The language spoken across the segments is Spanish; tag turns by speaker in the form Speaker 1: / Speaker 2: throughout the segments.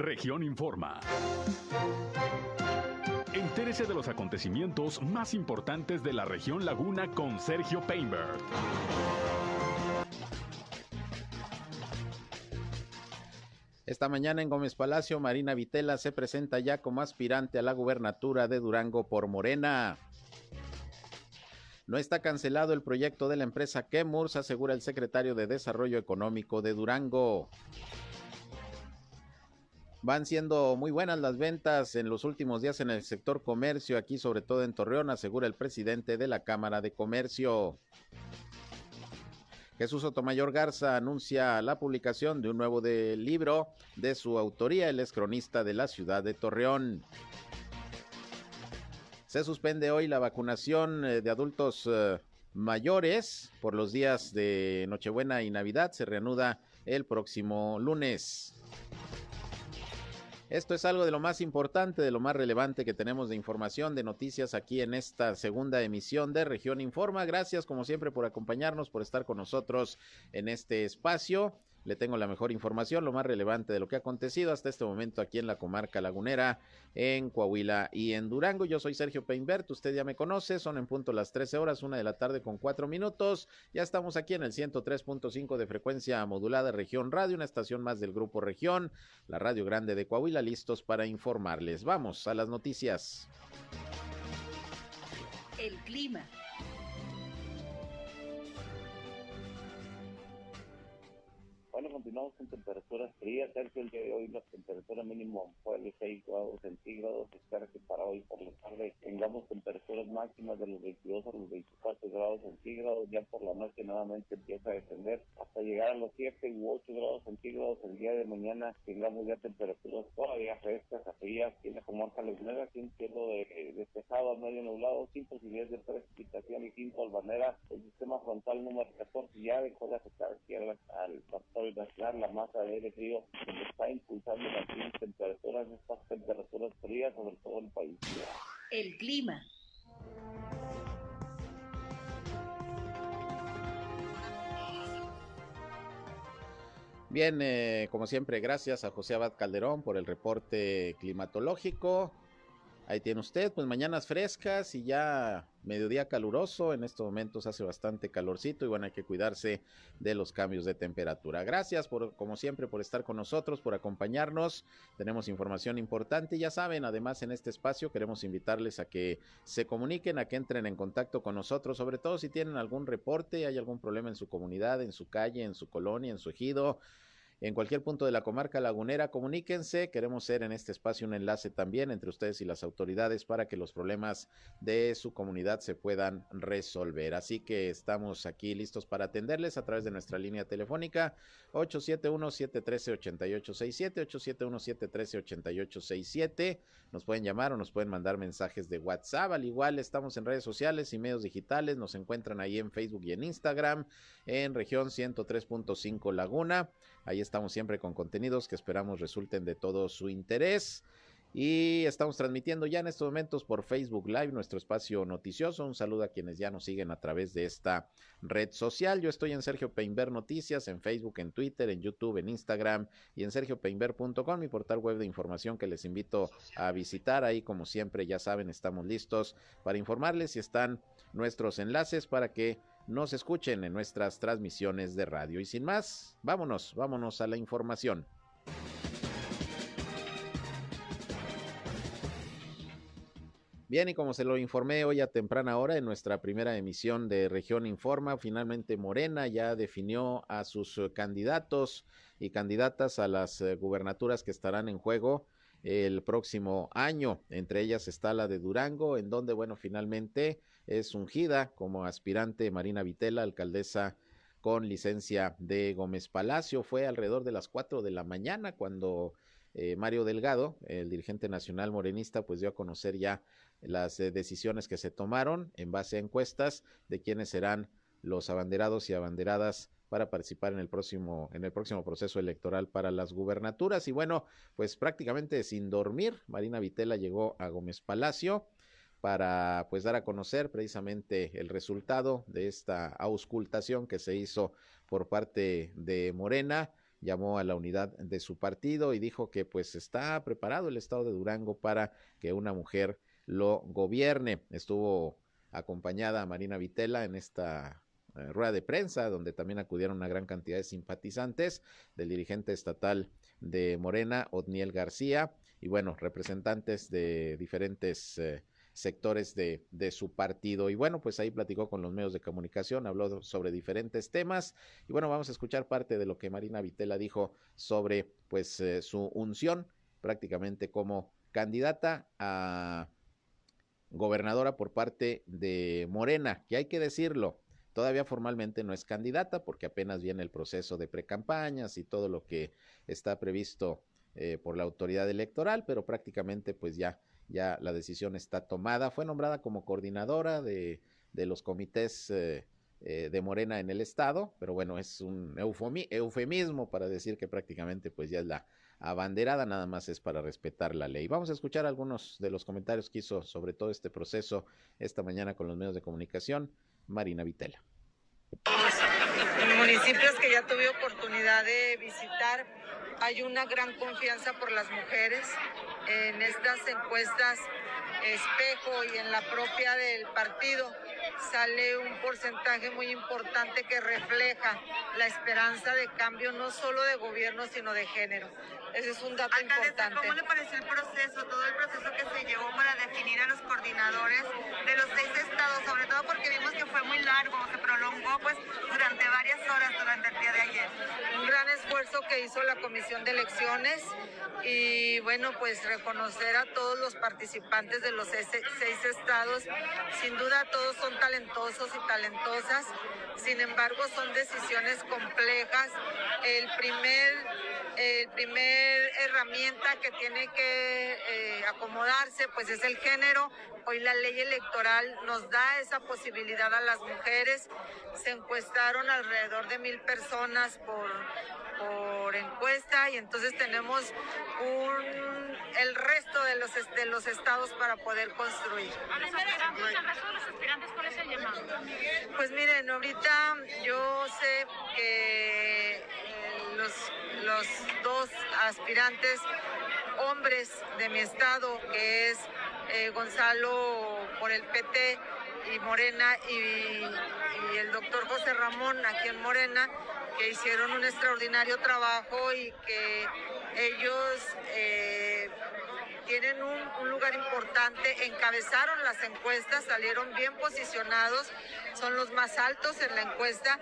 Speaker 1: Región Informa. Entérese de los acontecimientos más importantes de la región Laguna con Sergio Painberg.
Speaker 2: Esta mañana en Gómez Palacio, Marina Vitela se presenta ya como aspirante a la gubernatura de Durango por Morena. No está cancelado el proyecto de la empresa Kemurs, asegura el secretario de Desarrollo Económico de Durango. Van siendo muy buenas las ventas en los últimos días en el sector comercio, aquí sobre todo en Torreón, asegura el presidente de la Cámara de Comercio. Jesús Sotomayor Garza anuncia la publicación de un nuevo libro de su autoría, el es cronista de la ciudad de Torreón. Se suspende hoy la vacunación eh, de adultos eh, mayores por los días de Nochebuena y Navidad. Se reanuda el próximo lunes. Esto es algo de lo más importante, de lo más relevante que tenemos de información, de noticias aquí en esta segunda emisión de Región Informa. Gracias como siempre por acompañarnos, por estar con nosotros en este espacio le tengo la mejor información, lo más relevante de lo que ha acontecido hasta este momento aquí en la comarca lagunera, en Coahuila y en Durango. Yo soy Sergio Peinbert, usted ya me conoce, son en punto las 13 horas, una de la tarde con cuatro minutos. Ya estamos aquí en el 103.5 de frecuencia modulada Región Radio, una estación más del Grupo Región, la Radio Grande de Coahuila, listos para informarles. Vamos a las noticias.
Speaker 3: El clima.
Speaker 4: Continuamos con temperaturas frías. Sergio, el día de hoy la temperatura mínima fue de 6 grados centígrados. Espera que para hoy por la tarde tengamos temperaturas máximas de los 22 a los 24 grados centígrados. Ya por la noche nuevamente empieza a descender hasta llegar a los 7 u 8 grados centígrados. El día de mañana tengamos ya temperaturas todavía frescas, frías. Tiene como hasta las 9 aquí un cielo de, despejado a medio nublado, sin posibilidades de precipitación y sin polvanera. El sistema frontal número 14 ya dejó de afectar al factor la masa de aire frío que está impulsando las temperaturas, estas temperaturas frías sobre todo el país.
Speaker 3: El clima.
Speaker 2: Bien, eh, como siempre, gracias a José Abad Calderón por el reporte climatológico. Ahí tiene usted, pues mañanas frescas y ya mediodía caluroso. En estos momentos hace bastante calorcito y bueno, hay que cuidarse de los cambios de temperatura. Gracias por, como siempre, por estar con nosotros, por acompañarnos. Tenemos información importante. Ya saben, además en este espacio queremos invitarles a que se comuniquen, a que entren en contacto con nosotros, sobre todo si tienen algún reporte, hay algún problema en su comunidad, en su calle, en su colonia, en su ejido en cualquier punto de la comarca lagunera, comuníquense. Queremos ser en este espacio un enlace también entre ustedes y las autoridades para que los problemas de su comunidad se puedan resolver. Así que estamos aquí listos para atenderles a través de nuestra línea telefónica 871-713-8867, 871-713-8867. Nos pueden llamar o nos pueden mandar mensajes de WhatsApp. Al igual estamos en redes sociales y medios digitales. Nos encuentran ahí en Facebook y en Instagram en región 103.5 Laguna. Ahí estamos siempre con contenidos que esperamos resulten de todo su interés. Y estamos transmitiendo ya en estos momentos por Facebook Live nuestro espacio noticioso. Un saludo a quienes ya nos siguen a través de esta red social. Yo estoy en Sergio Peinber Noticias, en Facebook, en Twitter, en YouTube, en Instagram y en sergiopeinber.com, mi portal web de información que les invito a visitar. Ahí, como siempre, ya saben, estamos listos para informarles y están nuestros enlaces para que nos escuchen en nuestras transmisiones de radio. Y sin más, vámonos, vámonos a la información. Bien, y como se lo informé hoy a temprana hora en nuestra primera emisión de Región Informa, finalmente Morena ya definió a sus candidatos y candidatas a las eh, gubernaturas que estarán en juego el próximo año. Entre ellas está la de Durango, en donde, bueno, finalmente es ungida como aspirante Marina Vitela, alcaldesa con licencia de Gómez Palacio. Fue alrededor de las cuatro de la mañana cuando eh, Mario Delgado, el dirigente nacional morenista, pues dio a conocer ya las eh, decisiones que se tomaron en base a encuestas de quiénes serán los abanderados y abanderadas para participar en el próximo en el próximo proceso electoral para las gubernaturas y bueno, pues prácticamente sin dormir, Marina Vitela llegó a Gómez Palacio para pues dar a conocer precisamente el resultado de esta auscultación que se hizo por parte de Morena llamó a la unidad de su partido y dijo que pues está preparado el estado de Durango para que una mujer lo gobierne. Estuvo acompañada a Marina Vitela en esta eh, rueda de prensa, donde también acudieron una gran cantidad de simpatizantes del dirigente estatal de Morena, Odniel García, y bueno, representantes de diferentes eh, sectores de, su partido. Y bueno, pues ahí platicó con los medios de comunicación, habló sobre diferentes temas. Y bueno, vamos a escuchar parte de lo que Marina Vitela dijo sobre pues eh, su unción prácticamente como candidata a gobernadora por parte de Morena, que hay que decirlo, todavía formalmente no es candidata porque apenas viene el proceso de precampañas y todo lo que está previsto eh, por la autoridad electoral, pero prácticamente pues ya, ya la decisión está tomada. Fue nombrada como coordinadora de, de los comités eh, eh, de Morena en el estado, pero bueno, es un eufemismo para decir que prácticamente pues ya es la abanderada, nada más es para respetar la ley. Vamos a escuchar algunos de los comentarios que hizo sobre todo este proceso esta mañana con los medios de comunicación Marina Vitela.
Speaker 5: Municipios que ya tuve oportunidad de visitar, hay una gran confianza por las mujeres en estas encuestas espejo y en la propia del partido sale un porcentaje muy importante que refleja la esperanza de cambio no solo de gobierno sino de género. Ese es un dato importante.
Speaker 6: ¿Cómo le pareció el proceso, todo el proceso que se llevó para definir a los coordinadores de los seis estados, sobre todo porque vimos que fue muy largo, se prolongó pues durante varias horas durante el día de ayer?
Speaker 5: Un gran esfuerzo que hizo la Comisión de Elecciones y bueno, pues reconocer a todos los participantes de los seis estados. Sin duda todos son talentosos y talentosas, sin embargo son decisiones complejas. El primer el primer herramienta que tiene que eh, acomodarse pues es el género. Hoy la ley electoral nos da esa posibilidad a las mujeres. Se encuestaron alrededor de mil personas por, por encuesta y entonces tenemos un, el resto de los, de los estados para poder construir. Pues miren, ahorita yo sé que los, los dos aspirantes hombres de mi estado, que es eh, Gonzalo por el PT y Morena y, el doctor José Ramón aquí en Morena, que hicieron un extraordinario trabajo y que ellos eh, tienen un, un, lugar importante, encabezaron las encuestas, salieron bien posicionados, son los más altos en la encuesta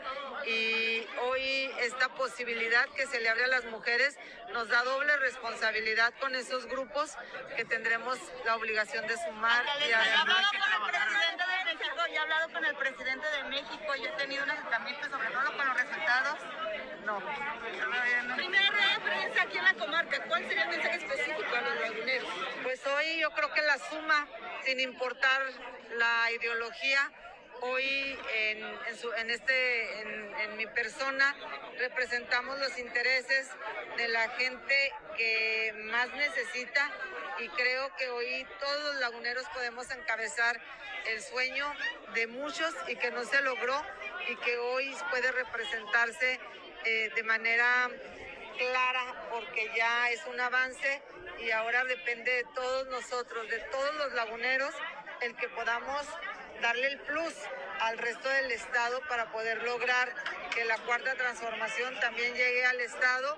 Speaker 5: y hoy esta posibilidad que se le abre a las mujeres nos da doble responsabilidad con esos grupos que tendremos la obligación de sumar.
Speaker 6: Y hablado con el presidente de México, ya he hablado con el presidente de México y he tenido un acercamiento sobre todo con los resultados.
Speaker 5: No.
Speaker 6: Primera rueda de prensa aquí en la comarca, ¿cuál sería el mensaje específico a los laguneros?
Speaker 5: Pues hoy yo creo que la suma, sin importar la ideología, hoy en, en, su, en este, en, en, mi persona representamos los intereses de la gente que más necesita y creo que hoy todos los laguneros podemos encabezar el sueño de muchos y que no se logró y que hoy puede representarse eh, de manera clara porque ya es un avance y ahora depende de todos nosotros, de todos los laguneros, el que podamos darle el plus al resto del Estado para poder lograr que la cuarta transformación también llegue al Estado.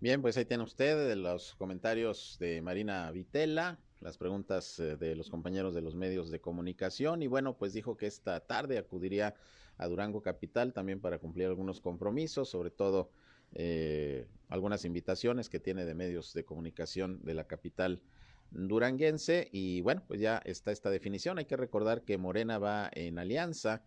Speaker 2: Bien, pues ahí tiene usted los comentarios de Marina Vitela, las preguntas eh, de los compañeros de los medios de comunicación y bueno, pues dijo que esta tarde acudiría a Durango Capital también para cumplir algunos compromisos, sobre todo eh, algunas invitaciones que tiene de medios de comunicación de la capital duranguense y bueno, pues ya está esta definición. Hay que recordar que Morena va en alianza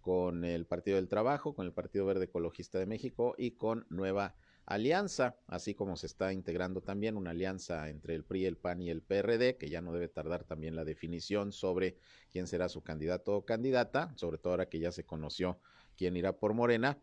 Speaker 2: con el Partido del Trabajo, con el Partido Verde Ecologista de México y con Nueva Alianza, así como se está integrando también una alianza entre el PRI, el PAN y el PRD, que ya no debe tardar también la definición sobre quién será su candidato o candidata, sobre todo ahora que ya se conoció quién irá por Morena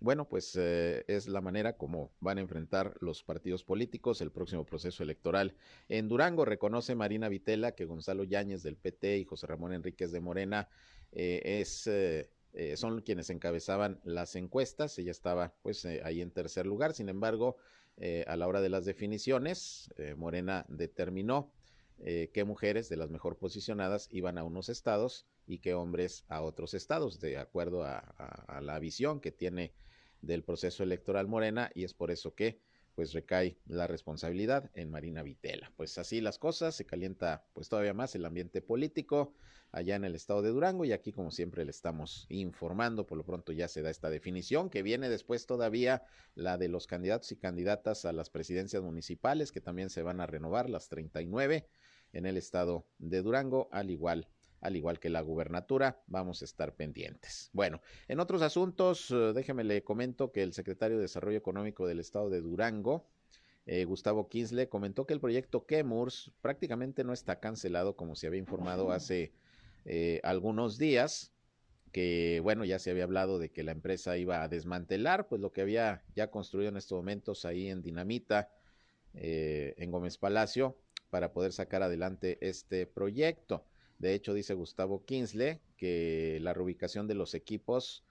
Speaker 2: bueno, pues eh, es la manera como van a enfrentar los partidos políticos el próximo proceso electoral. En Durango reconoce Marina Vitela que Gonzalo Yáñez del PT y José Ramón Enríquez de Morena eh, es eh, eh, son quienes encabezaban las encuestas. Ella estaba pues eh, ahí en tercer lugar. Sin embargo, eh, a la hora de las definiciones, Morena determinó qué mujeres de las mejor posicionadas iban a unos estados y qué hombres a otros estados, de acuerdo a la visión que tiene del proceso electoral Morena. Y es por eso que pues recae la responsabilidad en Marina Vitela. Pues así las cosas, se calienta pues todavía más el ambiente político allá en el estado de Durango y aquí como siempre le estamos informando, por lo pronto ya se da esta definición que viene después todavía la de los candidatos y candidatas a las presidencias municipales que también se van a renovar las 39 en el estado de Durango, al igual al igual que la gubernatura, vamos a estar pendientes. Bueno, en otros asuntos, eh, déjeme le comento que el secretario de Desarrollo Económico del estado de Durango, eh, Gustavo Kinsle, comentó que el proyecto Kemurs prácticamente no está cancelado como se había informado hace eh, algunos días, que bueno, ya se había hablado de que la empresa iba a desmantelar, pues lo que había ya construido en estos momentos ahí en Dinamita, en Gómez Palacio, para poder sacar adelante este proyecto. De hecho, dice Gustavo Kinsley que la reubicación de los equipos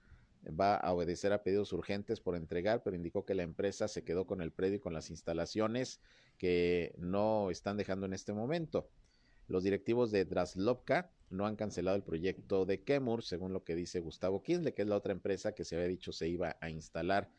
Speaker 2: va a obedecer a pedidos urgentes por entregar, pero indicó que la empresa se quedó con el predio y con las instalaciones que no están dejando en este momento. Los directivos de Draslovka no han cancelado el proyecto de Kemur, según lo que dice Gustavo Kinsley, que es la otra empresa que se había dicho se iba a instalar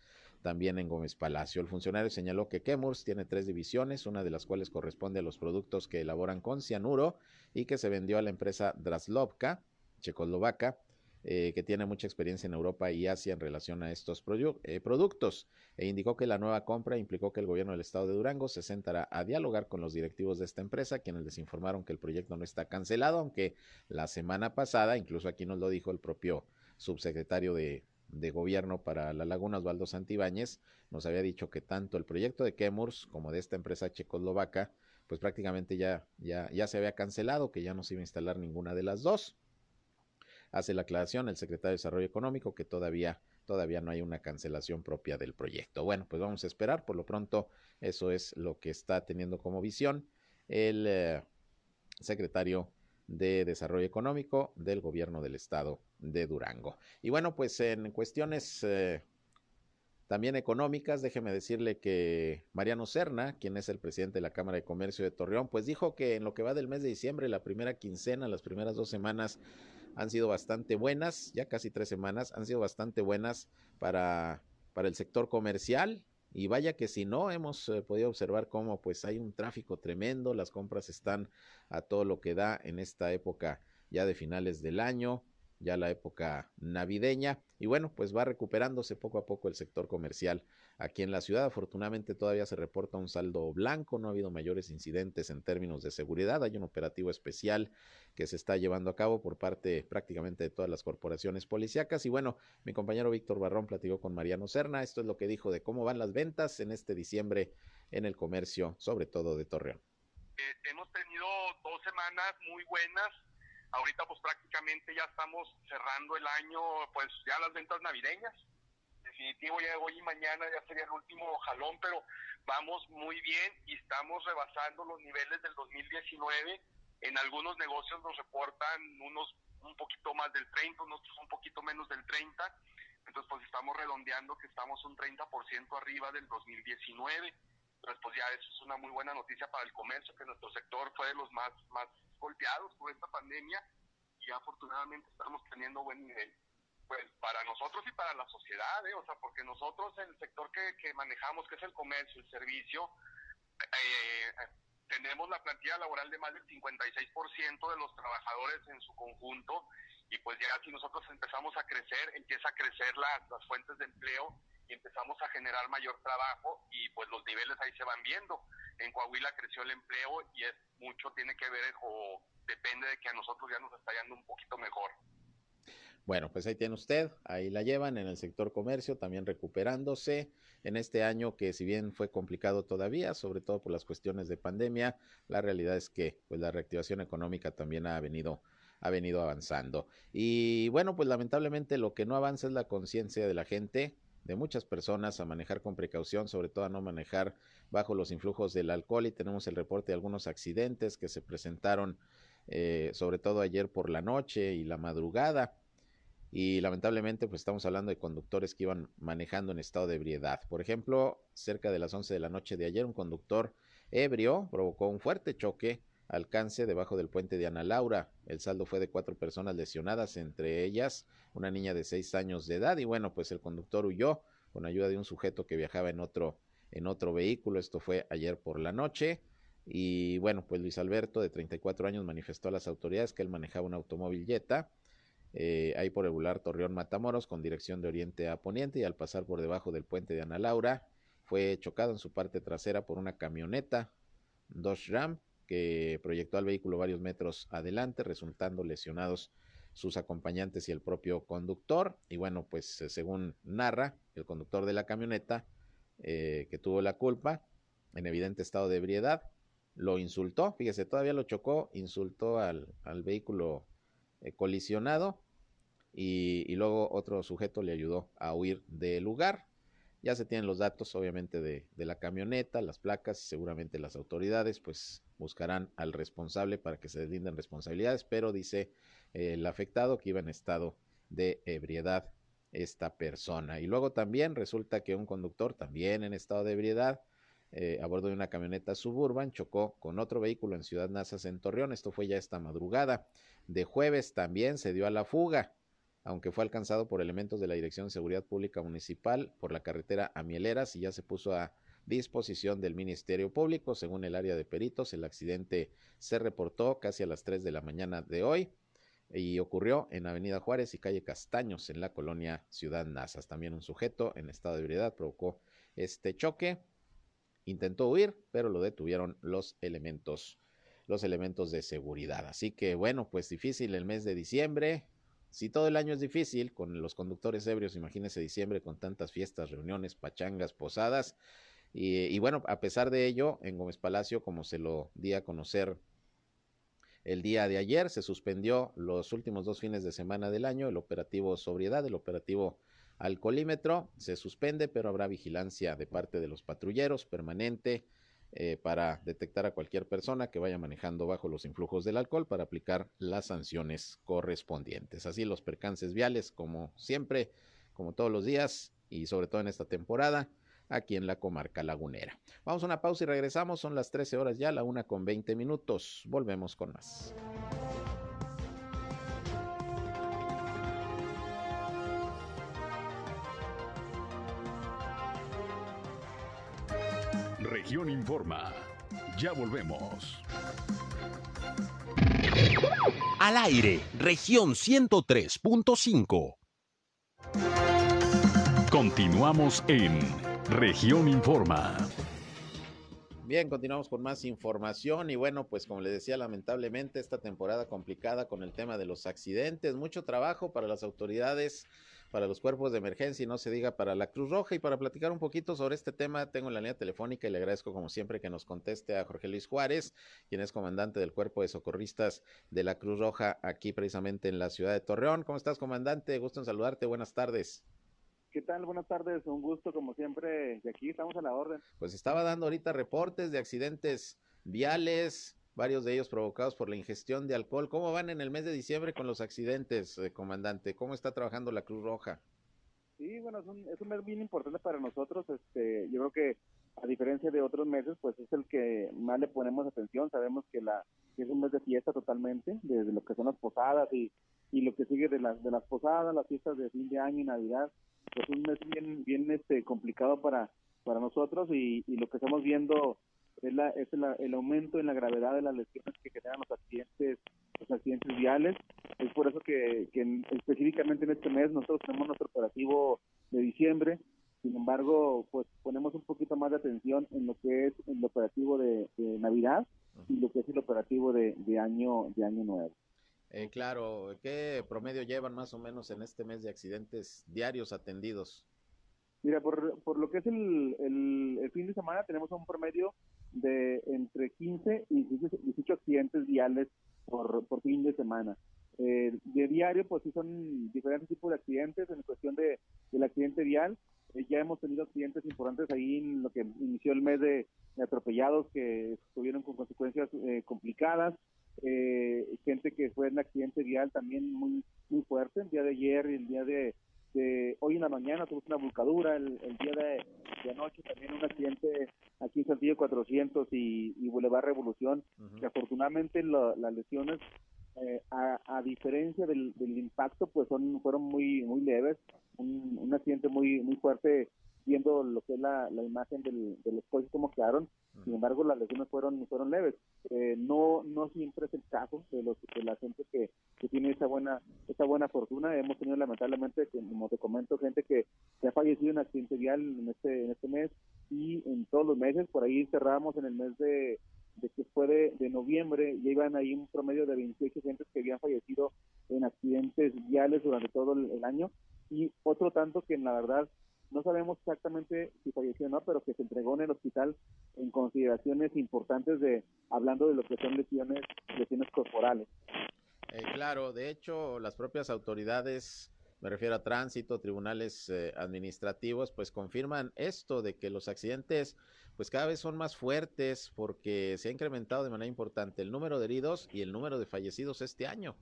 Speaker 2: también en Gómez Palacio. El funcionario señaló que Kemurs tiene tres divisiones, una de las cuales corresponde a los productos que elaboran con cianuro y que se vendió a la empresa Draslovka, checoslovaca, eh, que tiene mucha experiencia en Europa y Asia en relación a estos eh, productos, e indicó que la nueva compra implicó que el gobierno del estado de Durango se sentará a dialogar con los directivos de esta empresa, quienes les informaron que el proyecto no está cancelado, aunque la semana pasada, incluso aquí nos lo dijo el propio subsecretario de, de gobierno para la laguna, Osvaldo Santibáñez, nos había dicho que tanto el proyecto de Kemurs como de esta empresa checoslovaca, pues prácticamente ya, ya, ya se había cancelado, que ya no se iba a instalar ninguna de las dos. Hace la aclaración el secretario de Desarrollo Económico que todavía, todavía no hay una cancelación propia del proyecto. Bueno, pues vamos a esperar. Por lo pronto, eso es lo que está teniendo como visión el eh, secretario de Desarrollo Económico del Gobierno del Estado de Durango. Y bueno, pues en cuestiones eh, también económicas, déjeme decirle que Mariano Serna, quien es el presidente de la Cámara de Comercio de Torreón, pues dijo que en lo que va del mes de diciembre, la primera quincena, las primeras dos semanas han sido bastante buenas, ya casi tres semanas, han sido bastante buenas para, para el sector comercial. Y vaya que si no, hemos eh, podido observar cómo pues hay un tráfico tremendo, las compras están a todo lo que da en esta época ya de finales del año, ya la época navideña y bueno, pues va recuperándose poco a poco el sector comercial aquí en la ciudad. Afortunadamente todavía se reporta un saldo blanco, no ha habido mayores incidentes en términos de seguridad. Hay un operativo especial que se está llevando a cabo por parte prácticamente de todas las corporaciones policíacas. Y bueno, mi compañero Víctor Barrón platicó con Mariano Serna. Esto es lo que dijo de cómo van las ventas en este diciembre en el comercio, sobre todo de Torreón.
Speaker 7: Eh, hemos tenido dos semanas muy buenas Ahorita pues prácticamente ya estamos cerrando el año, pues ya las ventas navideñas. Definitivo ya hoy y mañana ya sería el último jalón, pero vamos muy bien y estamos rebasando los niveles del 2019. En algunos negocios nos reportan unos un poquito más del 30, nosotros un poquito menos del 30. Entonces pues estamos redondeando que estamos un 30% arriba del 2019. Entonces pues ya eso es una muy buena noticia para el comercio, que nuestro sector fue de los más, más golpeados por esta pandemia y afortunadamente estamos teniendo buen nivel. Pues para nosotros y para la sociedad, ¿eh? o sea, porque nosotros el sector que, que manejamos, que es el comercio, el servicio, eh, tenemos la plantilla laboral de más del 56% de los trabajadores en su conjunto y pues ya si nosotros empezamos a crecer, empieza a crecer las, las fuentes de empleo y empezamos a generar mayor trabajo y pues los niveles ahí se van viendo en Coahuila creció el empleo y es mucho tiene que ver o depende de que a nosotros ya nos está yendo un poquito mejor.
Speaker 2: Bueno, pues ahí tiene usted, ahí la llevan en el sector comercio, también recuperándose en este año que si bien fue complicado todavía, sobre todo por las cuestiones de pandemia, la realidad es que pues la reactivación económica también ha venido ha venido avanzando. Y bueno, pues lamentablemente lo que no avanza es la conciencia de la gente, de muchas personas a manejar con precaución, sobre todo a no manejar bajo los influjos del alcohol y tenemos el reporte de algunos accidentes que se presentaron eh, sobre todo ayer por la noche y la madrugada. y lamentablemente pues estamos hablando de conductores que iban manejando en estado de ebriedad. Por ejemplo, cerca de las 11 de la noche de ayer un conductor ebrio provocó un fuerte choque alcance debajo del puente de Ana Laura. El saldo fue de cuatro personas lesionadas, entre ellas una niña de seis años de edad y bueno, pues el conductor huyó con ayuda de un sujeto que viajaba en otro en otro vehículo. Esto fue ayer por la noche. Y bueno, pues Luis Alberto, de 34 años, manifestó a las autoridades que él manejaba un automóvil Jetta eh, ahí por el Torreón Matamoros con dirección de oriente a poniente y al pasar por debajo del puente de Ana Laura fue chocado en su parte trasera por una camioneta Dodge Ram que proyectó al vehículo varios metros adelante resultando lesionados sus acompañantes y el propio conductor y bueno pues eh, según narra el conductor de la camioneta eh, que tuvo la culpa en evidente estado de ebriedad lo insultó fíjese todavía lo chocó insultó al, al vehículo eh, colisionado y, luego otro sujeto le ayudó a huir del lugar. Ya se tienen los datos, obviamente, de, la camioneta, las placas, seguramente las autoridades, pues buscarán al responsable para que se deslinden responsabilidades, pero dice el afectado que iba en estado de ebriedad esta persona. Y luego también resulta que un conductor, también en estado de ebriedad, eh, a bordo de una camioneta suburban, chocó con otro vehículo en Ciudad Nazas en Torreón. Esto fue ya esta madrugada de jueves también se dio a la fuga, aunque fue alcanzado por elementos de la Dirección de Seguridad Pública Municipal por la carretera a Mieleras y ya se puso a disposición del Ministerio Público. Según el área de peritos, el accidente se reportó casi a las 3 de la mañana de hoy y ocurrió en Avenida Juárez y calle Castaños en la colonia Ciudad Nazas. También un sujeto en estado de ebriedad provocó este choque. Intentó huir, pero lo detuvieron los elementos los elementos de seguridad. Así que bueno, pues difícil el mes de diciembre. Si todo el año es difícil con los conductores ebrios, imagínese diciembre con tantas fiestas, reuniones, pachangas, posadas. Y, bueno, a pesar de ello, en Gómez Palacio, como se lo di a conocer el día de ayer, se suspendió los últimos dos fines de semana del año el operativo sobriedad, el operativo alcoholímetro. Se suspende, pero habrá vigilancia de parte de los patrulleros permanente eh, para detectar a cualquier persona que vaya manejando bajo los influjos del alcohol para aplicar las sanciones correspondientes. Así los percances viales, como siempre, como todos los días y sobre todo en esta temporada, aquí en la comarca lagunera. Vamos a una pausa y regresamos. Son las 13 horas ya, la una con 20 minutos. Volvemos con más.
Speaker 1: Región Informa. Ya volvemos.
Speaker 8: Al aire, región 103.5.
Speaker 1: Continuamos en región Informa.
Speaker 2: Bien, continuamos con más información y bueno, pues como les decía, lamentablemente esta temporada complicada con el tema de los accidentes, mucho trabajo para las autoridades para los cuerpos de emergencia y no se diga para la Cruz Roja. Y para platicar un poquito sobre este tema, tengo la línea telefónica y le agradezco como siempre que nos conteste a Jorge Luis Juárez, quien es comandante del Cuerpo de Socorristas de la Cruz Roja aquí precisamente en la ciudad de Torreón. ¿Cómo estás, comandante? Gusto en saludarte. Buenas tardes.
Speaker 9: ¿Qué tal? Buenas tardes, un gusto como siempre. De aquí estamos a la orden.
Speaker 2: Pues estaba dando ahorita reportes de accidentes viales, varios de ellos provocados por la ingestión de alcohol. ¿Cómo van en el mes de diciembre con los accidentes, eh, comandante? ¿Cómo está trabajando la Cruz Roja?
Speaker 9: Sí, bueno, es un, es un mes bien importante para nosotros. Este, yo creo que a diferencia de otros meses, pues es el que más le ponemos atención. Sabemos que la es un mes de fiesta totalmente, desde lo que son las posadas y, y lo que sigue de las de las posadas, las fiestas de fin de año y Navidad. Pues un mes bien bien este complicado para para nosotros y, y lo que estamos viendo es, la, es el aumento en la gravedad de las lesiones que generan los accidentes los accidentes viales. Es por eso que, específicamente en este mes nosotros tenemos nuestro operativo de diciembre. Sin embargo, pues ponemos un poquito más de atención en lo que es el operativo de, Navidad y lo que es el operativo de, año de año nuevo.
Speaker 2: Eh, claro, ¿qué promedio llevan más o menos en este mes de accidentes diarios atendidos?
Speaker 9: Mira, por, por lo que es el, el, fin de semana tenemos un promedio de entre 15 y 18 accidentes viales por, por fin de semana. Eh, de diario, pues sí son diferentes tipos de accidentes. En cuestión de, del accidente vial, eh, ya hemos tenido accidentes importantes ahí en lo que inició el mes de, atropellados que estuvieron con consecuencias eh, complicadas. eh, gente que fue en accidente vial también muy muy fuerte, el día de ayer y el día de, hoy en la mañana tuvimos una volcadura, el, día de, anoche también un accidente aquí en Santillo 400 y, y Boulevard Revolución, que afortunadamente las lesiones eh, a, diferencia del, impacto, pues son fueron muy muy leves, un, un accidente muy muy fuerte viendo lo que es la, imagen del, de los coches como quedaron, sin embargo las lesiones fueron fueron leves. Eh, no no siempre es el caso de los de la gente que, que tiene esa buena esa buena fortuna. Hemos tenido lamentablemente, como te comento, gente que, que ha fallecido en accidente vial en este en este mes y en todos los meses. Por ahí cerramos en el mes de de que fue de, noviembre, llegan ahí un promedio de 28 gente que habían fallecido en accidentes viales durante todo el, año y otro tanto que en la verdad no sabemos exactamente si falleció o no, pero que se entregó en el hospital en consideraciones importantes de hablando de lo que son lesiones, lesiones corporales.
Speaker 2: Eh, claro, de hecho, las propias autoridades, me refiero a tránsito, tribunales eh, administrativos, pues confirman esto de que los accidentes pues cada vez son más fuertes porque se ha incrementado de manera importante el número de heridos y el número de fallecidos este año.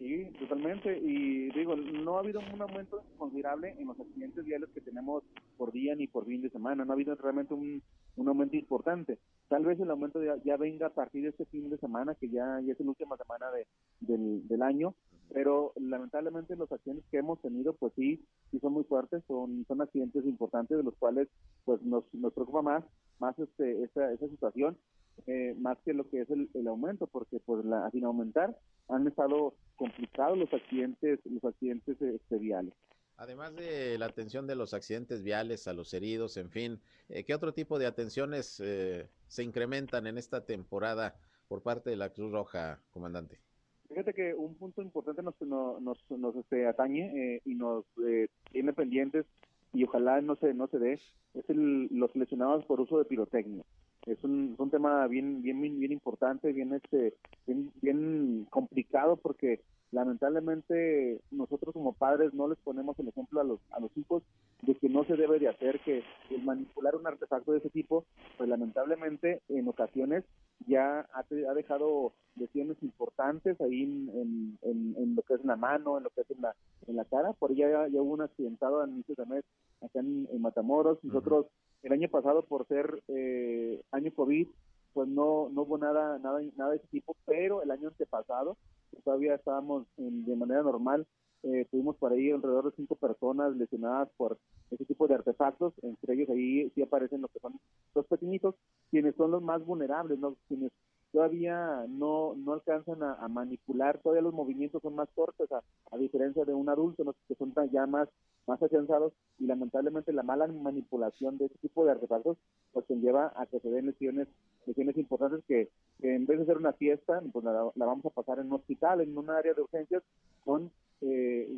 Speaker 9: Sí, totalmente. Y digo, no ha habido un aumento considerable en los accidentes viales que tenemos por día ni por fin de semana. No ha habido realmente un, un aumento importante. Tal vez el aumento ya, venga a partir de este fin de semana, que ya, ya es la última semana de, del, del año, pero lamentablemente los accidentes que hemos tenido, pues sí, sí son muy fuertes, son, son accidentes importantes de los cuales pues nos, nos preocupa más, más este, esa, esa situación, eh, más que lo que es el, el aumento, porque pues la, sin aumentar han estado complicados los accidentes, los accidentes este, viales.
Speaker 2: Además de la atención de los accidentes viales, a los heridos, en fin, eh, ¿qué otro tipo de atenciones eh, se incrementan en esta temporada por parte de la Cruz Roja, comandante?
Speaker 9: Fíjate que un punto importante nos, nos, nos, este, atañe eh, y nos eh, tiene pendientes y ojalá no se no se dé es el, los lesionados por uso de pirotecnia es un, un tema bien bien bien importante bien este bien, bien complicado porque lamentablemente nosotros como padres no les ponemos el ejemplo a los a los hijos de que no se debe de hacer que el manipular un artefacto de ese tipo pues lamentablemente en ocasiones ya ha, ha dejado lesiones importantes ahí en, en, en, lo que es la mano en lo que es en la en la cara. Por ya, ya hubo un accidentado a inicios de mes acá en, Matamoros. Nosotros el año pasado por ser eh, año covid pues no no hubo nada nada nada de ese tipo pero el año antepasado todavía estábamos de manera normal. Eh, tuvimos por ahí alrededor de cinco personas lesionadas por ese tipo de artefactos, entre ellos ahí sí aparecen los que son los pequeñitos, quienes son los más vulnerables, ¿no? quienes todavía no, no alcanzan a, manipular, todavía los movimientos son más cortos, a, diferencia de un adulto, ¿no? que son ya más, más afianzados, y lamentablemente la mala manipulación de ese tipo de artefactos pues lleva a que se den lesiones, lesiones importantes que, en vez de ser una fiesta, pues la, vamos a pasar en un hospital, en un área de urgencias, con eh,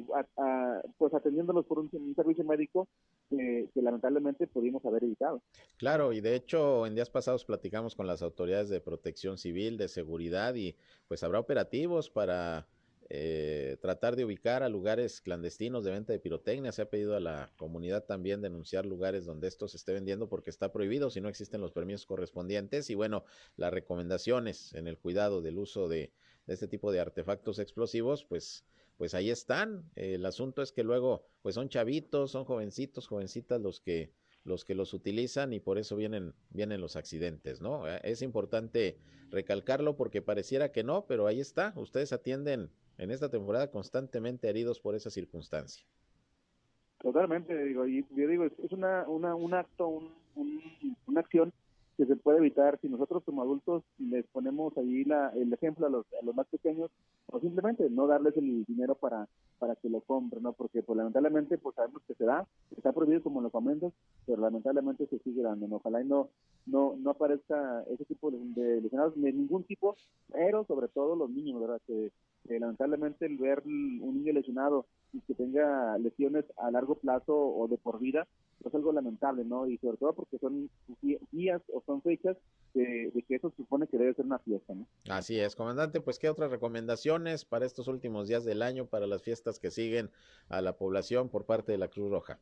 Speaker 9: pues atendiéndolos por un, servicio médico que lamentablemente pudimos haber evitado.
Speaker 2: Claro, y de hecho en días pasados platicamos con las autoridades de protección civil, de seguridad y pues habrá operativos para eh, tratar de ubicar a lugares clandestinos de venta de pirotecnia. Se ha pedido a la comunidad también denunciar lugares donde esto se esté vendiendo porque está prohibido si no existen los permisos correspondientes. Y bueno, las recomendaciones en el cuidado del uso de, este tipo de artefactos explosivos, pues pues ahí están. El asunto es que luego, pues son chavitos, son jovencitos, jovencitas los que los que los utilizan y por eso vienen vienen los accidentes, ¿no? Eh, es importante recalcarlo porque pareciera que no, pero ahí está. Ustedes atienden en esta temporada constantemente heridos por esa circunstancia.
Speaker 9: Totalmente, digo, y yo digo, es una, una un acto, un, una acción que se puede evitar si nosotros como adultos les ponemos ahí la, el ejemplo a los, a los más pequeños o simplemente no darles el dinero para para que lo compren, ¿no? Porque pues lamentablemente pues sabemos que se da, está prohibido como lo comentas, pero lamentablemente se sigue dando, ¿no? Ojalá y no no no aparezca ese tipo de, lesionados de ningún tipo, pero sobre todo los niños, ¿verdad? Que, lamentablemente el ver un niño lesionado y que tenga lesiones a largo plazo o de por vida, es algo lamentable, ¿no? Y sobre todo porque son días o son fechas de, que eso supone que debe ser una fiesta, ¿no?
Speaker 2: Así es, comandante, pues ¿qué otras recomendaciones para estos últimos días del año, para las fiestas que siguen a la población por parte de la Cruz Roja?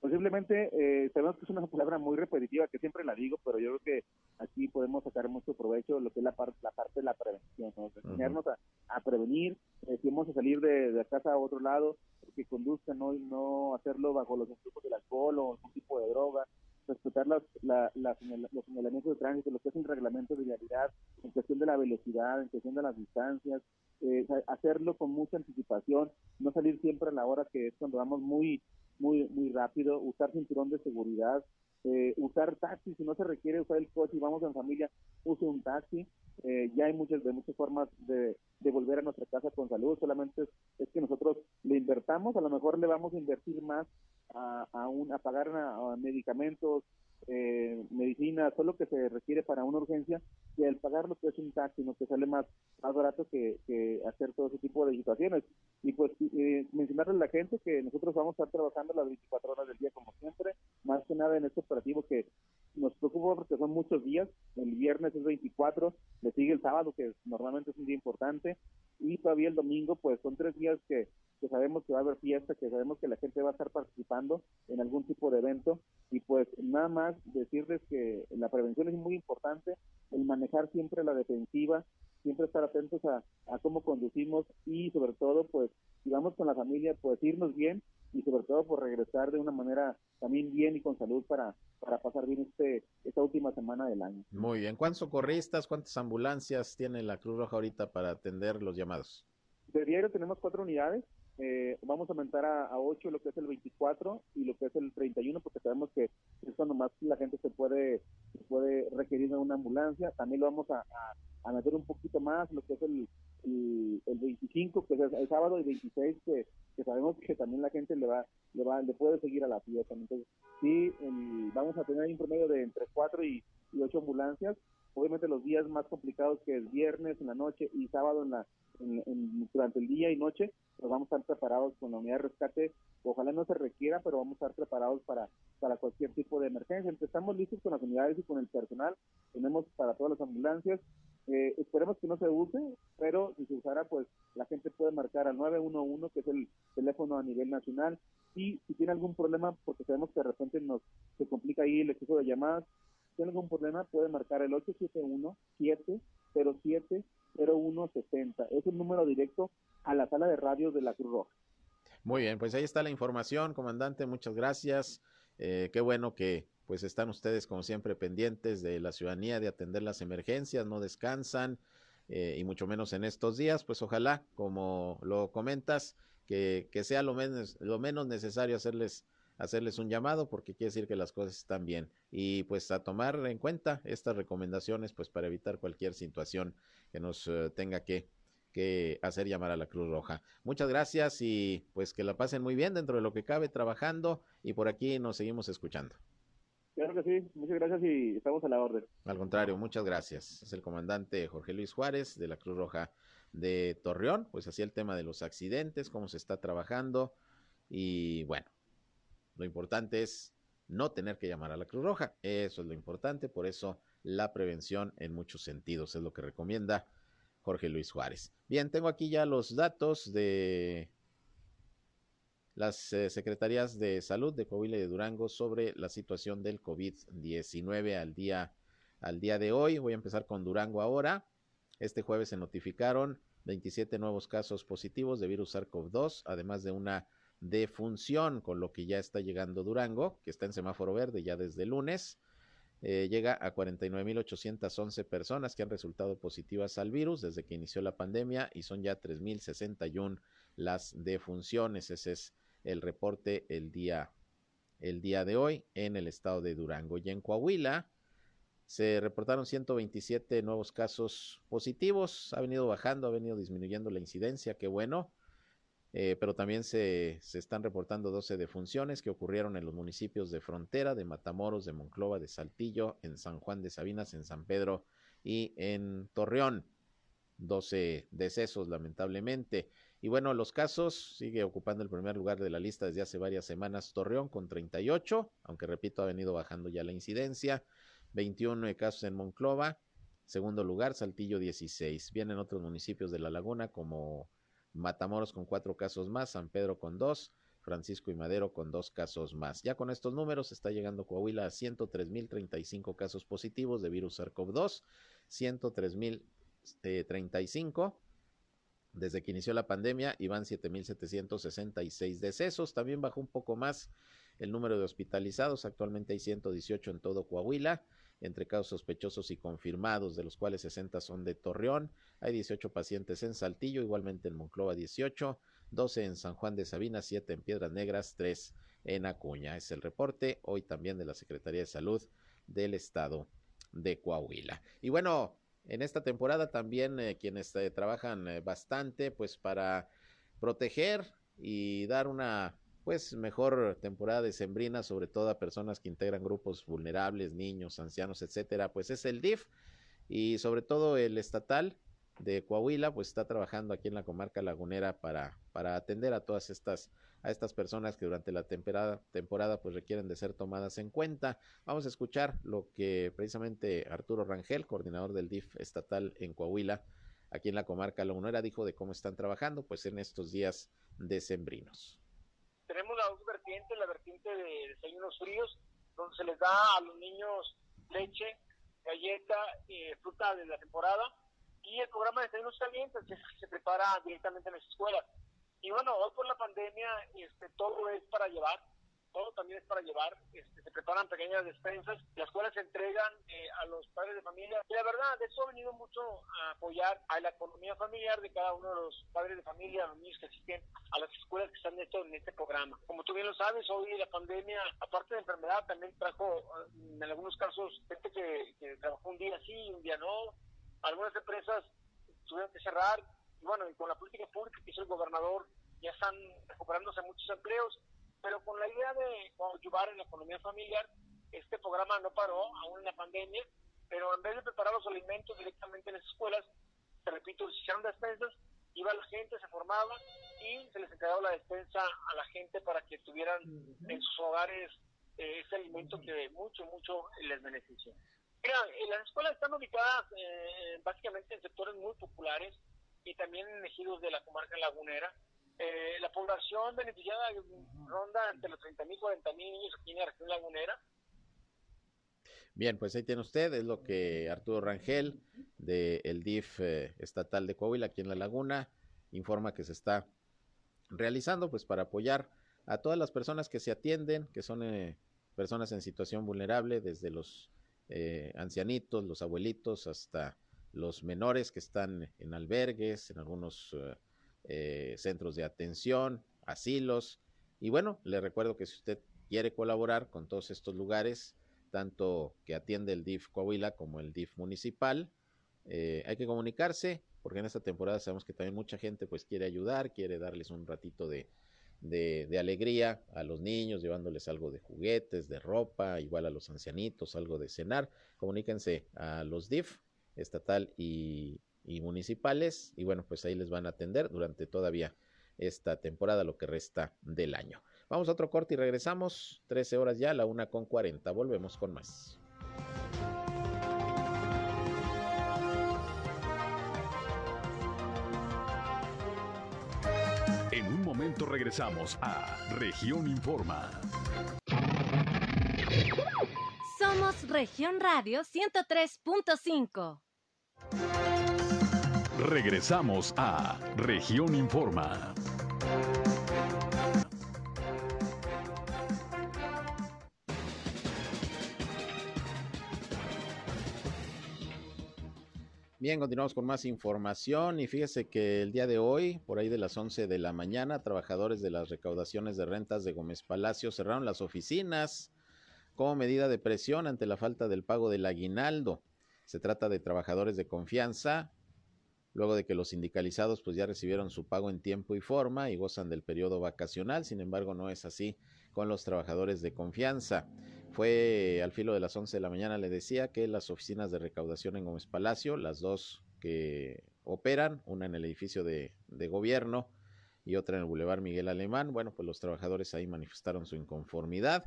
Speaker 9: Posiblemente, eh, sabemos que es una palabra muy repetitiva, que siempre la digo, pero yo creo que aquí podemos sacar mucho provecho de lo que es la, parte la parte de la prevención, ¿no? enseñarnos a, a, prevenir, eh, si vamos a salir de, de, casa a otro lado, que conduzcan, ¿no? y no hacerlo bajo los influjos del alcohol o algún tipo de droga, respetar las, la, la, los señalamientos de tránsito, lo que es un reglamento de vialidad, en cuestión de la velocidad, en cuestión de las distancias, eh, hacerlo con mucha anticipación, no salir siempre a la hora que es cuando vamos muy, muy, muy rápido, usar cinturón de seguridad, eh, usar taxi, si no se requiere usar el coche y vamos en familia, use un taxi. Eh, ya hay muchas de muchas formas de, de, volver a nuestra casa con salud, solamente es, que nosotros le invertamos, a lo mejor le vamos a invertir más a, a, un, a pagar medicamentos, eh, medicina, solo que se requiere para una urgencia, y el pagar lo que es un taxi, no que sale más, más barato que, que hacer todo ese tipo de situaciones. Y pues eh, mencionarle a la gente que nosotros vamos a estar trabajando las 24 horas del día como siempre, más que nada en este operativo que nos preocupa porque son muchos días, el viernes es 24, le sigue el sábado que normalmente es un día importante y todavía el domingo pues son tres días que, que sabemos que va a haber fiesta, que sabemos que la gente va a estar participando en algún tipo de evento y pues nada más decirles que la prevención es muy importante, el manejar siempre la defensiva, siempre estar atentos a, a cómo conducimos y sobre todo pues si vamos con la familia pues irnos bien y sobre todo por regresar de una manera también bien y con salud para, para pasar bien este esta última semana del año.
Speaker 2: Muy bien, ¿cuántos socorristas, cuántas ambulancias tiene la Cruz Roja ahorita para atender los llamados?
Speaker 9: De diario tenemos cuatro unidades, eh, vamos a aumentar a, a 8 lo que es el 24 y lo que es el 31 porque sabemos que es cuando más la gente se puede se puede requerir de una ambulancia. También lo vamos a, a, meter un poquito más lo que es el, el, 25 que es el, sábado y 26 que, sabemos que también la gente le va le va le puede seguir a la fiesta. Entonces sí vamos a tener un promedio de entre 4 y, y 8 ambulancias obviamente los días más complicados que es viernes en la noche y sábado en la durante el día y noche, pues vamos a estar preparados con la unidad de rescate. Ojalá no se requiera, pero vamos a estar preparados para, para cualquier tipo de emergencia. Estamos listos con las unidades y con el personal. Tenemos para todas las ambulancias. Eh, esperemos que no se use, pero si se usara, pues la gente puede marcar al 911, que es el teléfono a nivel nacional. Y si tiene algún problema, porque sabemos que de repente nos se complica ahí el exceso de llamadas, si tiene algún problema, puede marcar el 871 707 0160. Es un número directo a la sala de radio de la Cruz Roja.
Speaker 2: Muy bien, pues ahí está la información, comandante. Muchas gracias. Eh, qué bueno que pues están ustedes como siempre pendientes de la ciudadanía, de atender las emergencias, no descansan eh, y mucho menos en estos días. Pues ojalá, como lo comentas, que, que sea lo menos, lo menos necesario hacerles hacerles un llamado porque quiere decir que las cosas están bien y pues a tomar en cuenta estas recomendaciones pues para evitar cualquier situación que nos eh, tenga que, que hacer llamar a la Cruz Roja. Muchas gracias y pues que la pasen muy bien dentro de lo que cabe trabajando y por aquí nos seguimos escuchando.
Speaker 9: Claro que sí, muchas gracias y estamos a la orden.
Speaker 2: Al contrario, muchas gracias. Es el comandante Jorge Luis Juárez de la Cruz Roja de Torreón, pues así el tema de los accidentes, cómo se está trabajando y bueno, lo importante es no tener que llamar a la Cruz Roja. Eso es lo importante, por eso la prevención en muchos sentidos es lo que recomienda Jorge Luis Juárez. Bien, tengo aquí ya los datos de las eh, secretarías de salud de Coahuila y de Durango sobre la situación del COVID-19 al día, al día de hoy. Voy a empezar con Durango ahora. Este jueves se notificaron 27 nuevos casos positivos de virus SARS-CoV-2, además de una de función, con lo que ya está llegando Durango, que está en semáforo verde ya desde lunes. Eh, llega a 49.811 personas que han resultado positivas al virus desde que inició la pandemia y son ya 3.061 las defunciones. Ese es el reporte el día, el día de hoy en el estado de Durango. Y en Coahuila se reportaron 127 nuevos casos positivos. Ha venido bajando, ha venido disminuyendo la incidencia, qué bueno. Eh, pero también se, se, están reportando 12 defunciones que ocurrieron en los municipios de Frontera, de Matamoros, de Monclova, de Saltillo, en San Juan de Sabinas, en San Pedro y en Torreón. 12 decesos, lamentablemente. Y bueno, los casos sigue ocupando el primer lugar de la lista desde hace varias semanas Torreón con 38, aunque repito, ha venido bajando ya la incidencia. 21 casos en Monclova. Segundo lugar, Saltillo 16. Vienen otros municipios de la laguna como Matamoros con cuatro casos más, San Pedro con dos, Francisco y Madero con dos casos más. Ya con estos números está llegando Coahuila a 103.035 casos positivos de virus SARS-CoV-2, 103.035 desde que inició la pandemia y van 7.766 decesos. También bajó un poco más el número de hospitalizados. Actualmente hay 118 en todo Coahuila entre casos sospechosos y confirmados, de los cuales 60 son de Torreón. Hay 18 pacientes en Saltillo, igualmente en Monclova 18, 12 en San Juan de Sabina, 7 en Piedras Negras, 3 en Acuña. Es el reporte hoy también de la Secretaría de Salud del Estado de Coahuila. Y bueno, en esta temporada también eh, quienes eh, trabajan eh, bastante pues para proteger y dar una pues mejor temporada de sembrina, sobre todo a personas que integran grupos vulnerables, niños, ancianos, etcétera, pues es el DIF y sobre todo el estatal de Coahuila, pues está trabajando aquí en la comarca lagunera para, para atender a todas estas, a estas personas que durante la temporada, temporada pues requieren de ser tomadas en cuenta. Vamos a escuchar lo que precisamente Arturo Rangel, coordinador del DIF estatal en Coahuila, aquí en la comarca lagunera, dijo de cómo están trabajando pues en estos días decembrinos
Speaker 10: tenemos la dos vertientes, la vertiente de desayunos fríos, donde se les da a los niños leche, galleta, eh, fruta de la temporada, y el programa de desayunos calientes que se prepara directamente en las escuelas. Y bueno, hoy por la pandemia este, todo es para llevar, todo también es para llevar, este, se preparan pequeñas despensas, las cuales se entregan eh, a los padres de familia. Y la verdad, eso ha venido mucho a apoyar a la economía familiar de cada uno de los padres de familia, los niños que asisten a las escuelas que están en, en este programa. Como tú bien lo sabes, hoy la pandemia, aparte de enfermedad, también trajo eh, en algunos casos gente que, que trabajó un día sí, un día no. Algunas empresas tuvieron que cerrar. Y bueno, y con la política pública que hizo el gobernador, ya están recuperándose muchos empleos pero con la idea de ayudar en la economía familiar, este programa no paró aún en la pandemia, pero en vez de preparar los alimentos directamente en las escuelas, te repito, se hicieron despensas, iba la gente, se formaba y se les entregaba la despensa a la gente para que tuvieran en sus hogares eh, ese alimento que mucho, mucho les beneficia. Mira, las escuelas están ubicadas eh, básicamente en sectores muy populares y también en ejidos de la comarca lagunera, eh, la población beneficiada ronda entre los 30 mil y 40 mil niños aquí en la región lagunera.
Speaker 2: Bien, pues ahí tiene usted, es lo que Arturo Rangel del DIF eh, estatal de Coahuila aquí en La Laguna informa que se está realizando pues para apoyar a todas las personas que se atienden, que son eh, personas en situación vulnerable, desde los ancianitos, los abuelitos, hasta los menores que están en albergues, en algunos eh, centros de atención, asilos. Y bueno, le recuerdo que si usted quiere colaborar con todos estos lugares, tanto que atiende el DIF Coahuila como el DIF municipal, eh, hay que comunicarse, porque en esta temporada sabemos que también mucha gente pues quiere ayudar, quiere darles un ratito de, de, alegría a los niños, llevándoles algo de juguetes, de ropa, igual a los ancianitos, algo de cenar. Comuníquense a los DIF estatal y, y municipales y bueno, pues ahí les van a atender durante todavía esta temporada, lo que resta del año. Vamos a otro corte y regresamos, 13 horas ya, la una con 40, volvemos con más.
Speaker 1: En un momento regresamos a Región Informa.
Speaker 11: Somos Región Radio 103.5.
Speaker 1: Regresamos a Región Informa.
Speaker 2: Bien, continuamos con más información y fíjese que el día de hoy, por ahí de las 11 de la mañana, trabajadores de las recaudaciones de rentas de Gómez Palacio cerraron las oficinas como medida de presión ante la falta del pago del aguinaldo. Se trata de trabajadores de confianza luego de que los sindicalizados pues ya recibieron su pago en tiempo y forma y gozan del periodo vacacional, sin embargo no es así con los trabajadores de confianza. Fue al filo de las 11 de la mañana, le decía que las oficinas de recaudación en Gómez Palacio, las dos que operan, una en el edificio de, gobierno y otra en el Boulevard Miguel Alemán, bueno, pues los trabajadores ahí manifestaron su inconformidad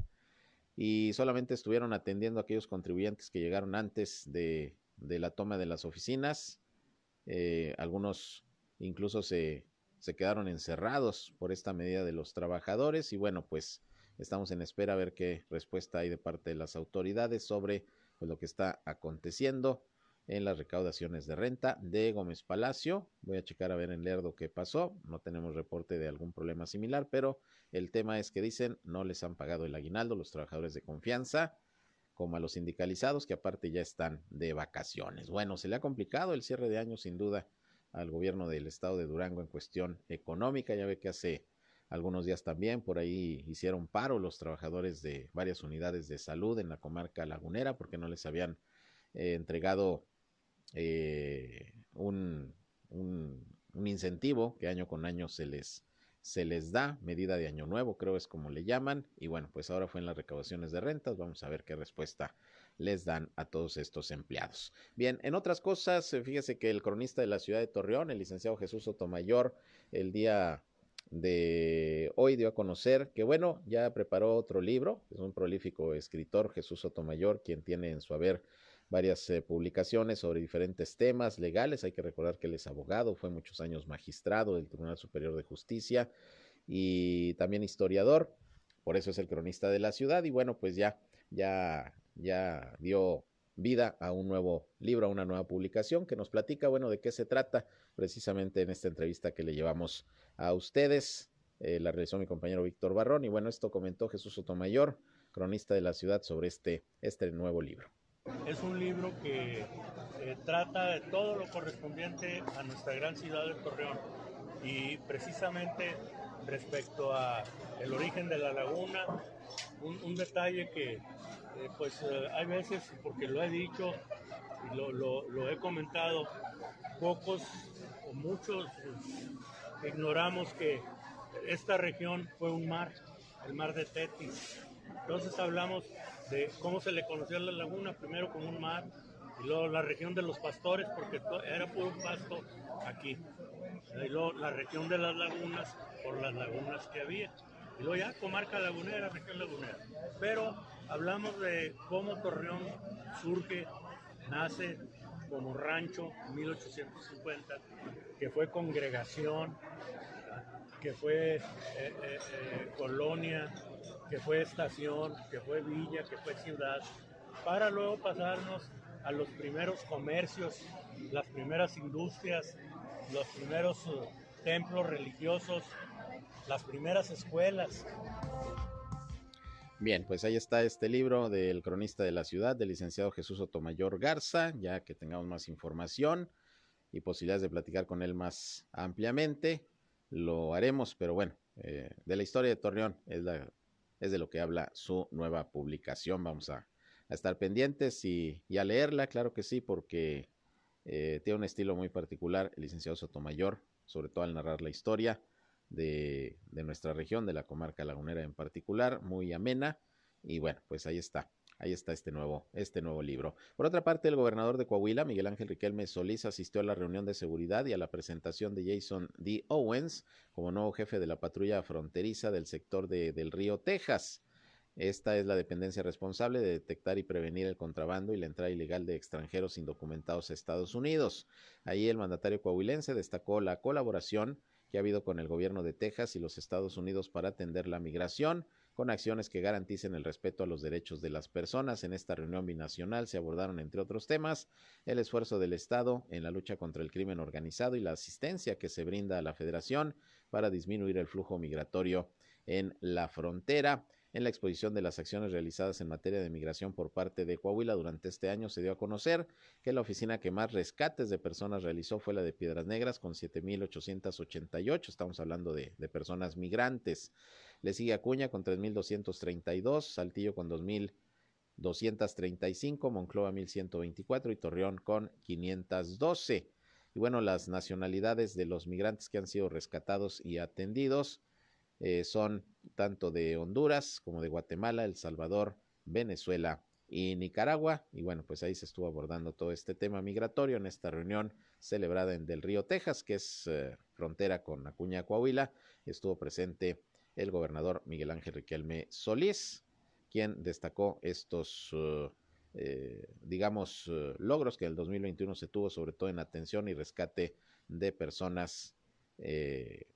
Speaker 2: y solamente estuvieron atendiendo a aquellos contribuyentes que llegaron antes de la toma de las oficinas eh, algunos incluso se, se quedaron encerrados por esta medida de los trabajadores y bueno, pues estamos en espera a ver qué respuesta hay de parte de las autoridades sobre pues, lo que está aconteciendo en las recaudaciones de renta de Gómez Palacio. Voy a checar a ver en Lerdo qué pasó. No tenemos reporte de algún problema similar, pero el tema es que dicen no les han pagado el aguinaldo los trabajadores de confianza, como a los sindicalizados que aparte ya están de vacaciones. Bueno, se le ha complicado el cierre de año sin duda al gobierno del estado de Durango en cuestión económica. Ya ve que hace algunos días también por ahí hicieron paro los trabajadores de varias unidades de salud en la comarca lagunera porque no les habían eh, entregado eh, un, un, incentivo que año con año se les, se les da, medida de año nuevo, creo es como le llaman, y bueno, pues ahora fue en las recaudaciones de rentas, vamos a ver qué respuesta les dan a todos estos empleados. Bien, en otras cosas, eh, fíjese que el cronista de la ciudad de Torreón, el licenciado Jesús Sotomayor, el día de hoy dio a conocer que, bueno, ya preparó otro libro, es un prolífico escritor, Jesús Sotomayor, quien tiene en su haber varias eh, publicaciones sobre diferentes temas legales. Hay que recordar que él es abogado, fue muchos años magistrado del Tribunal Superior de Justicia y también historiador. Por eso es el cronista de la ciudad y bueno, pues ya ya ya dio vida a un nuevo libro, a una nueva publicación que nos platica, bueno, de qué se trata precisamente en esta entrevista que le llevamos a ustedes. Eh, la realizó mi compañero Víctor Barrón y bueno, esto comentó Jesús Sotomayor, cronista de la ciudad, sobre este, este nuevo libro.
Speaker 12: Es un libro que eh, trata de todo lo correspondiente a nuestra gran ciudad de Torreón y precisamente respecto a el origen de la laguna, un, detalle que eh, pues eh, hay veces, porque lo he dicho y lo, lo he comentado, pocos o muchos ignoramos que esta región fue un mar, el mar de Tetis. Entonces hablamos cómo se le conoció a la laguna, primero como un mar, y luego la región de los pastores, porque era puro pasto aquí. Y luego la región de las lagunas, por las lagunas que había. Y luego ya comarca lagunera, región lagunera. Pero hablamos de cómo Torreón surge, nace como rancho en 1850, que fue congregación, que fue eh, eh, eh, colonia, que fue estación, que fue villa, que fue ciudad, para luego pasarnos a los primeros comercios, las primeras industrias, los primeros uh, templos religiosos, las primeras escuelas.
Speaker 2: Bien, pues ahí está este libro del cronista de la ciudad, del licenciado Jesús Otomayor Garza, ya que tengamos más información y posibilidades de platicar con él más ampliamente, lo haremos, pero bueno, eh, de la historia de Torreón es la es de lo que habla su nueva publicación. Vamos a, estar pendientes y, a leerla, claro que sí, porque eh, tiene un estilo muy particular el licenciado Sotomayor, sobre todo al narrar la historia de, de nuestra región, de la comarca lagunera en particular, muy amena. Y bueno, pues ahí está ahí está este nuevo, este nuevo libro. Por otra parte, el gobernador de Coahuila, Miguel Ángel Riquelme Solís, asistió a la reunión de seguridad y a la presentación de Jason D. Owens como nuevo jefe de la patrulla fronteriza del sector de, del río Texas. Esta es la dependencia responsable de detectar y prevenir el contrabando y la entrada ilegal de extranjeros indocumentados a Estados Unidos. Ahí el mandatario coahuilense destacó la colaboración que ha habido con el gobierno de Texas y los Estados Unidos para atender la migración, con acciones que garanticen el respeto a los derechos de las personas. En esta reunión binacional se abordaron, entre otros temas, el esfuerzo del Estado en la lucha contra el crimen organizado y la asistencia que se brinda a la Federación para disminuir el flujo migratorio en la frontera. En la exposición de las acciones realizadas en materia de migración por parte de Coahuila durante este año se dio a conocer que la oficina que más rescates de personas realizó fue la de Piedras Negras con 7.888. Estamos hablando de, de personas migrantes. Le sigue Acuña con 3.232, Saltillo con 2.235, Monclova 1.124 y Torreón con 512. Y bueno, las nacionalidades de los migrantes que han sido rescatados y atendidos eh, son tanto de Honduras como de Guatemala, El Salvador, Venezuela y Nicaragua. Y bueno, pues ahí se estuvo abordando todo este tema migratorio en esta reunión celebrada en Del Río, Texas, que es eh, frontera con Acuña, Coahuila. Estuvo presente el gobernador Miguel Ángel Riquelme Solís, quien destacó estos, uh, eh, digamos, uh, logros que el 2021 se tuvo, sobre todo en atención y rescate de personas eh,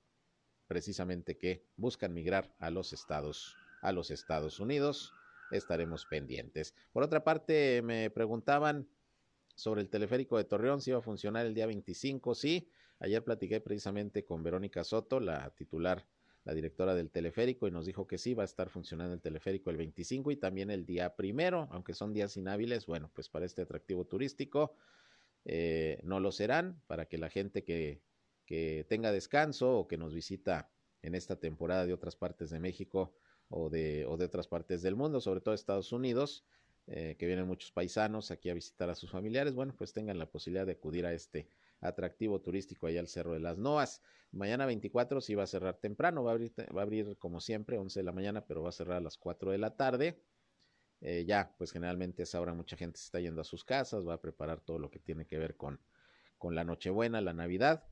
Speaker 2: precisamente que buscan migrar a los Estados, a los Estados Unidos. Estaremos pendientes. Por otra parte, me preguntaban sobre el teleférico de Torreón, si iba a funcionar el día 25. Sí, ayer platiqué precisamente con Verónica Soto, la titular, la directora del teleférico, y nos dijo que sí, va a estar funcionando el teleférico el 25 y también el día primero, aunque son días inhábiles, bueno, pues para este atractivo turístico eh, no lo serán, para que la gente que que tenga descanso o que nos visita en esta temporada de otras partes de México o de, otras partes del mundo, sobre todo Estados Unidos, eh, que vienen muchos paisanos aquí a visitar a sus familiares, bueno, pues tengan la posibilidad de acudir a este atractivo turístico allá al Cerro de las Noas. Mañana 24 sí va a cerrar temprano, va a abrir, va a abrir como siempre, 11 de la mañana, pero va a cerrar a las 4 de la tarde. Eh, ya, pues generalmente a esa mucha gente se está yendo a sus casas, va a preparar todo lo que tiene que ver con, con la Nochebuena, la Navidad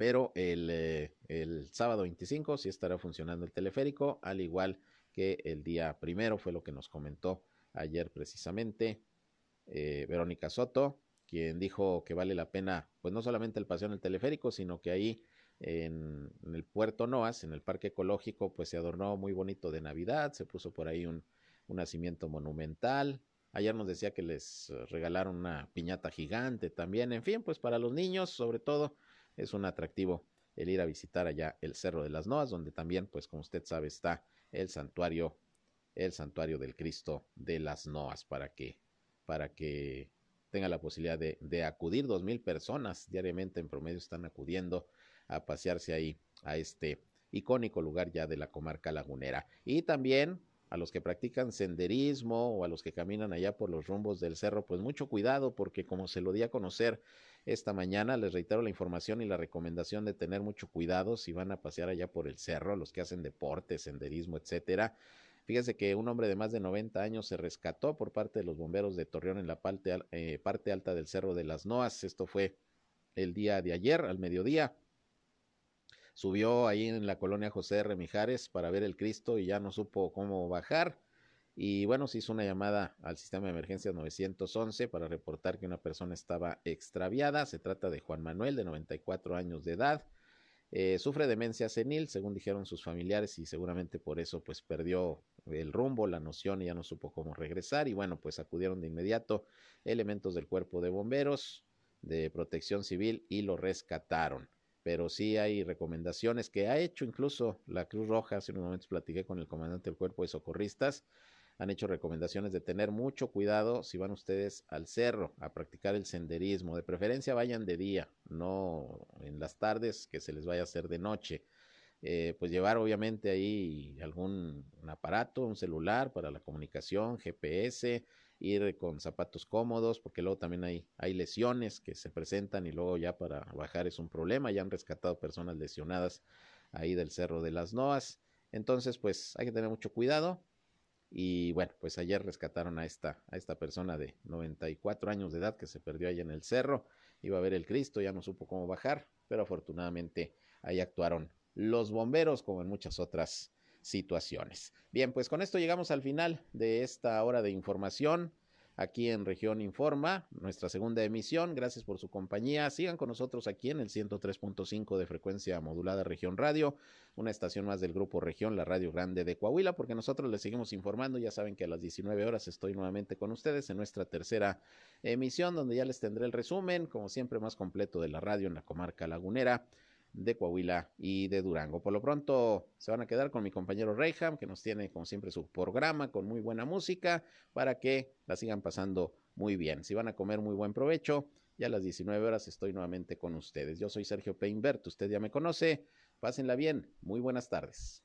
Speaker 2: pero eh, el, sábado 25 sí estará funcionando el teleférico, al igual que el día primero, fue lo que nos comentó ayer precisamente eh, Verónica Soto, quien dijo que vale la pena, pues no solamente el paseo en el teleférico, sino que ahí en, el puerto Noas, en el parque ecológico, pues se adornó muy bonito de Navidad, se puso por ahí un, un nacimiento monumental. Ayer nos decía que les regalaron una piñata gigante también, en fin, pues para los niños sobre todo es un atractivo el ir a visitar allá el Cerro de las Noas, donde también, pues como usted sabe, está el santuario, el santuario del Cristo de las Noas, para que, para que tenga la posibilidad de, acudir. Dos mil personas diariamente en promedio están acudiendo a pasearse ahí a este icónico lugar ya de la comarca lagunera. Y también a los que practican senderismo o a los que caminan allá por los rumbos del cerro, pues mucho cuidado porque como se lo di a conocer esta mañana. Les reitero la información y la recomendación de tener mucho cuidado si van a pasear allá por el cerro, los que hacen deporte, senderismo, etcétera. Fíjense que un hombre de más de 90 años se rescató por parte de los bomberos de Torreón en la parte, eh, parte alta del Cerro de las Noas. Esto fue el día de ayer, al mediodía. Subió ahí en la colonia José R. Mijares para ver el Cristo y ya no supo cómo bajar. Y bueno, se hizo una llamada al sistema de emergencias 911 para reportar que una persona estaba extraviada. Se trata de Juan Manuel, de 94 años de edad. Eh, sufre demencia senil, según dijeron sus familiares, y seguramente por eso pues perdió el rumbo, la noción y ya no supo cómo regresar. Y bueno, pues acudieron de inmediato elementos del cuerpo de bomberos, de protección civil y lo rescataron. Pero sí hay recomendaciones que ha hecho incluso la Cruz Roja. Hace unos momentos platiqué con el comandante del cuerpo de socorristas han hecho recomendaciones de tener mucho cuidado si van ustedes al cerro a practicar el senderismo. De preferencia vayan de día, no en las tardes que se les vaya a hacer de noche. Eh, pues llevar obviamente ahí algún aparato, un celular para la comunicación, GPS, ir con zapatos cómodos, porque luego también hay, hay lesiones que se presentan y luego ya para bajar es un problema. Ya han rescatado personas lesionadas ahí del Cerro de las Noas. Entonces, pues hay que tener mucho cuidado y bueno, pues ayer rescataron a esta, a esta persona de 94 años de edad que se perdió ahí en el cerro. Iba a ver el Cristo, ya no supo cómo bajar, pero afortunadamente ahí actuaron los bomberos como en muchas otras situaciones. Bien, pues con esto llegamos al final de esta hora de información aquí en Región Informa, nuestra segunda emisión. Gracias por su compañía. Sigan con nosotros aquí en el 103.5 de frecuencia modulada Región Radio, una estación más del Grupo Región, la Radio Grande de Coahuila, porque nosotros les seguimos informando. Ya saben que a las 19 horas estoy nuevamente con ustedes en nuestra tercera emisión, donde ya les tendré el resumen, como siempre, más completo de la radio en la comarca lagunera de Coahuila y de Durango. Por lo pronto se van a quedar con mi compañero Reyham, que nos tiene como siempre su programa con muy buena música para que la sigan pasando muy bien. Si van a comer muy buen provecho, ya a las 19 horas estoy nuevamente con ustedes. Yo soy Sergio Peinbert, usted ya me conoce. Pásenla bien. Muy buenas tardes.